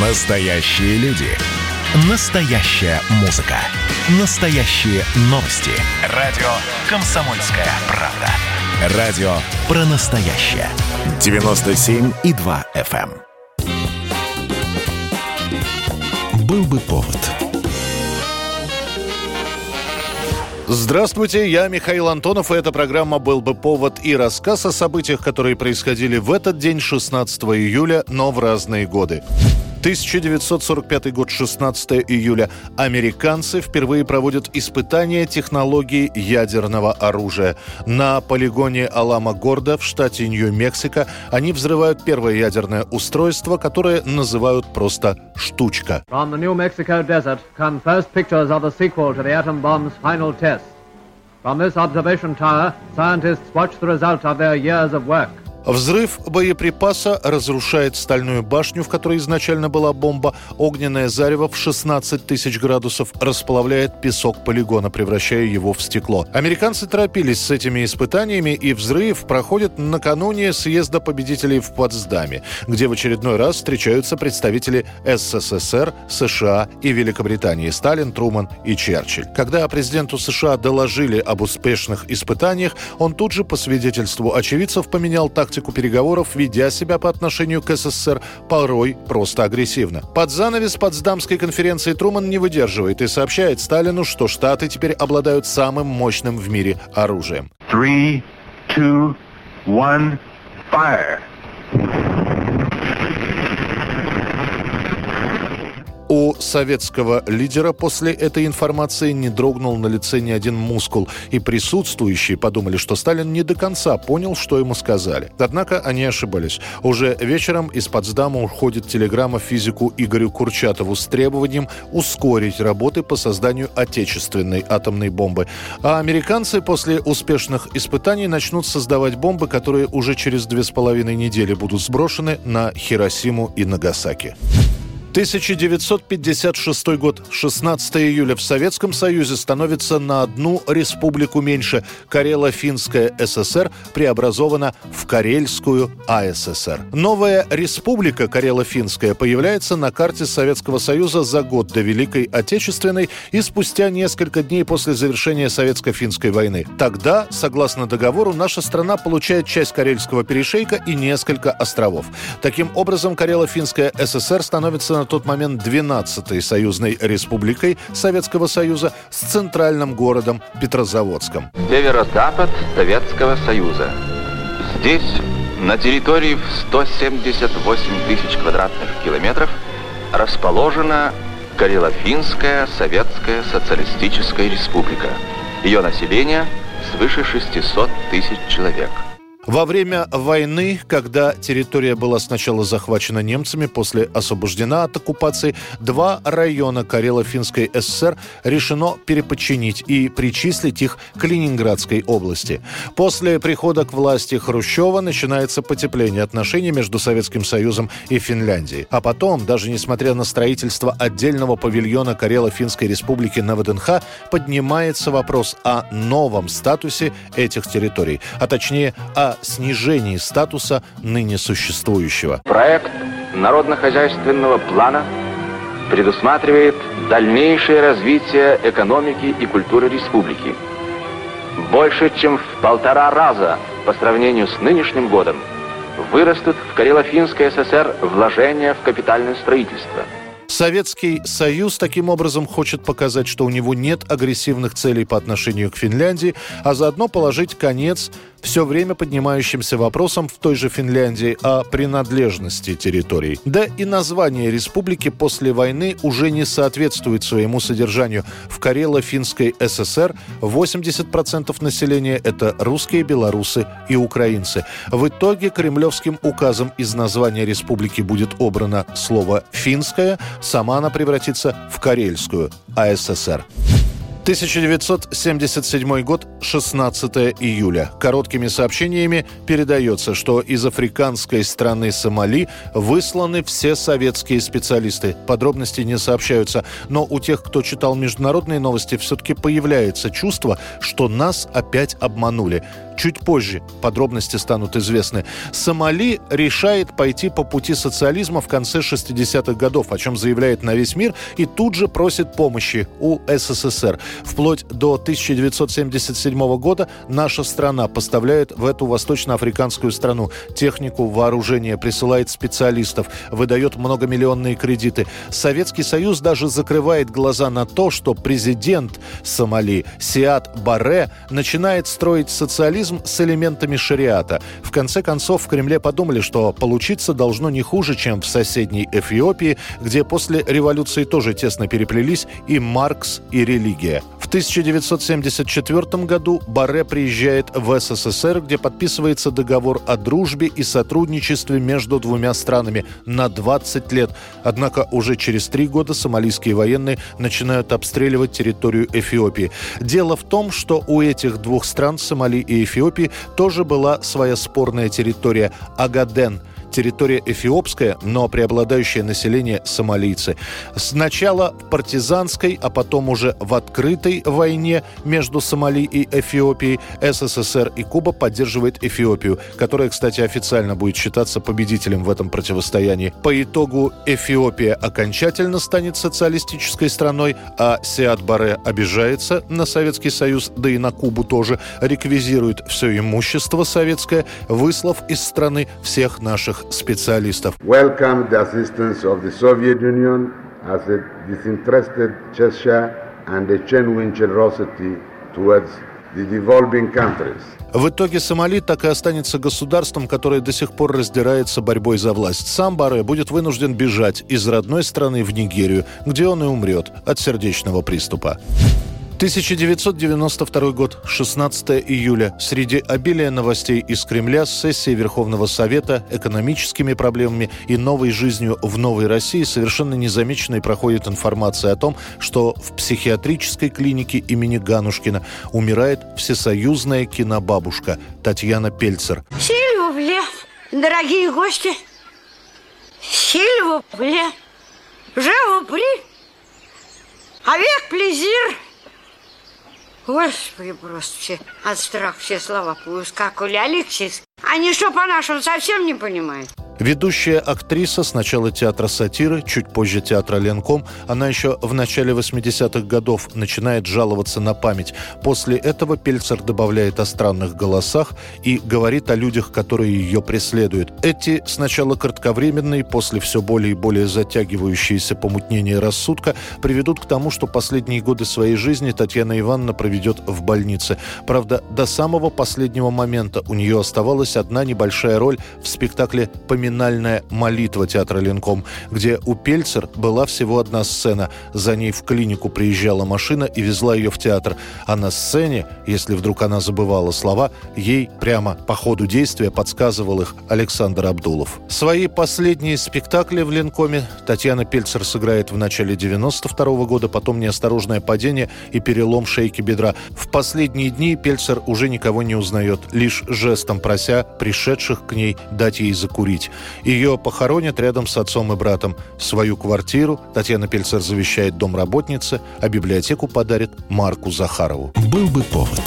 Настоящие люди. Настоящая музыка. Настоящие новости. Радио «Комсомольская правда». Радио про настоящее. 97,2 FM. эм. Был бы повод. Здравствуйте, я Михаил Антонов, и эта программа «Был бы повод» и рассказ о событиях, которые происходили в этот день, 16 июля, но в разные годы. 1945 год, 16 июля. Американцы впервые проводят испытания технологии ядерного оружия. На полигоне Алама-Горда в штате Нью-Мексико они взрывают первое ядерное устройство, которое называют просто «штучка». From this observation tower, scientists watch the result of their years of work. Взрыв боеприпаса разрушает стальную башню, в которой изначально была бомба. Огненное зарево в 16 тысяч градусов расплавляет песок полигона, превращая его в стекло. Американцы торопились с этими испытаниями, и взрыв проходит накануне съезда победителей в Потсдаме, где в очередной раз встречаются представители СССР, США и Великобритании Сталин, Труман и Черчилль. Когда президенту США доложили об успешных испытаниях, он тут же, по свидетельству очевидцев, поменял тактику переговоров, ведя себя по отношению к СССР порой просто агрессивно. Под занавес Потсдамской конференции Труман не выдерживает и сообщает Сталину, что Штаты теперь обладают самым мощным в мире оружием. Three, two, one, fire. У советского лидера после этой информации не дрогнул на лице ни один мускул, и присутствующие подумали, что Сталин не до конца понял, что ему сказали. Однако они ошибались. Уже вечером из Потсдама уходит телеграмма физику Игорю Курчатову с требованием ускорить работы по созданию отечественной атомной бомбы. А американцы после успешных испытаний начнут создавать бомбы, которые уже через две с половиной недели будут сброшены на Хиросиму и Нагасаки. 1956 год, 16 июля. В Советском Союзе становится на одну республику меньше. Карело-Финская ССР преобразована в Карельскую АССР. Новая республика Карело-Финская появляется на карте Советского Союза за год до Великой Отечественной и спустя несколько дней после завершения Советско-финской войны. Тогда, согласно договору, наша страна получает часть Карельского перешейка и несколько островов. Таким образом, Карело-Финская ССР становится тот момент 12-й союзной республикой Советского Союза с центральным городом Петрозаводском. Северо-запад Советского Союза. Здесь, на территории в 178 тысяч квадратных километров, расположена Карело-Финская Советская Социалистическая Республика. Ее население свыше 600 тысяч человек. Во время войны, когда территория была сначала захвачена немцами, после освобождена от оккупации, два района Карело-Финской ССР решено переподчинить и причислить их к Ленинградской области. После прихода к власти Хрущева начинается потепление отношений между Советским Союзом и Финляндией. А потом, даже несмотря на строительство отдельного павильона Карело-Финской республики на ВДНХ, поднимается вопрос о новом статусе этих территорий, а точнее о снижении статуса ныне существующего. Проект народно-хозяйственного плана предусматривает дальнейшее развитие экономики и культуры республики. Больше чем в полтора раза по сравнению с нынешним годом вырастут в Карело-Финской ССР вложения в капитальное строительство – Советский Союз таким образом хочет показать, что у него нет агрессивных целей по отношению к Финляндии, а заодно положить конец все время поднимающимся вопросам в той же Финляндии о принадлежности территорий. Да и название республики после войны уже не соответствует своему содержанию. В Карело-Финской ССР 80% населения – это русские, белорусы и украинцы. В итоге кремлевским указом из названия республики будет обрано слово «финская», сама она превратится в Карельскую АССР. 1977 год, 16 июля. Короткими сообщениями передается, что из африканской страны Сомали высланы все советские специалисты. Подробности не сообщаются, но у тех, кто читал международные новости, все-таки появляется чувство, что нас опять обманули. Чуть позже подробности станут известны. Сомали решает пойти по пути социализма в конце 60-х годов, о чем заявляет на весь мир, и тут же просит помощи у СССР. Вплоть до 1977 года наша страна поставляет в эту восточноафриканскую страну технику, вооружение, присылает специалистов, выдает многомиллионные кредиты. Советский Союз даже закрывает глаза на то, что президент Сомали Сиат Баре начинает строить социализм терроризм с элементами шариата. В конце концов, в Кремле подумали, что получиться должно не хуже, чем в соседней Эфиопии, где после революции тоже тесно переплелись и Маркс, и религия. В 1974 году Барре приезжает в СССР, где подписывается договор о дружбе и сотрудничестве между двумя странами на 20 лет. Однако уже через три года сомалийские военные начинают обстреливать территорию Эфиопии. Дело в том, что у этих двух стран, Сомали и Эфиопии, тоже была своя спорная территория – Агаден – территория эфиопская, но преобладающее население сомалийцы. Сначала в партизанской, а потом уже в открытой войне между Сомали и Эфиопией СССР и Куба поддерживает Эфиопию, которая, кстати, официально будет считаться победителем в этом противостоянии. По итогу Эфиопия окончательно станет социалистической страной, а Сиад Баре обижается на Советский Союз, да и на Кубу тоже, реквизирует все имущество советское, выслав из страны всех наших наших специалистов. Welcome the assistance of the Soviet Union as a disinterested gesture and a genuine generosity towards the developing countries. В итоге Сомали так и останется государством, которое до сих пор раздирается борьбой за власть. Сам Баре будет вынужден бежать из родной страны в Нигерию, где он и умрет от сердечного приступа. 1992 год, 16 июля. Среди обилия новостей из Кремля с сессии Верховного Совета, экономическими проблемами и новой жизнью в новой России совершенно незамеченной проходит информация о том, что в психиатрической клинике имени Ганушкина умирает всесоюзная кинобабушка Татьяна Пельцер. Сильвубле, дорогие гости, Сильвубле, живу avec plaisir – Господи, просто от страха все слова поускакали. Алексис, они что по-нашему совсем не понимают? Ведущая актриса сначала театра сатиры, чуть позже театра Ленком. Она еще в начале 80-х годов начинает жаловаться на память. После этого Пельцер добавляет о странных голосах и говорит о людях, которые ее преследуют. Эти сначала кратковременные, после все более и более затягивающиеся помутнения рассудка приведут к тому, что последние годы своей жизни Татьяна Ивановна проведет в больнице. Правда, до самого последнего момента у нее оставалась одна небольшая роль в спектакле «Поминание поминальная молитва театра Ленком, где у Пельцер была всего одна сцена. За ней в клинику приезжала машина и везла ее в театр. А на сцене, если вдруг она забывала слова, ей прямо по ходу действия подсказывал их Александр Абдулов. Свои последние спектакли в Ленкоме Татьяна Пельцер сыграет в начале 92 -го года, потом неосторожное падение и перелом шейки бедра. В последние дни Пельцер уже никого не узнает, лишь жестом прося пришедших к ней дать ей закурить. Ее похоронят рядом с отцом и братом. Свою квартиру Татьяна Пельцер завещает домработнице, а библиотеку подарит Марку Захарову. Был бы повод.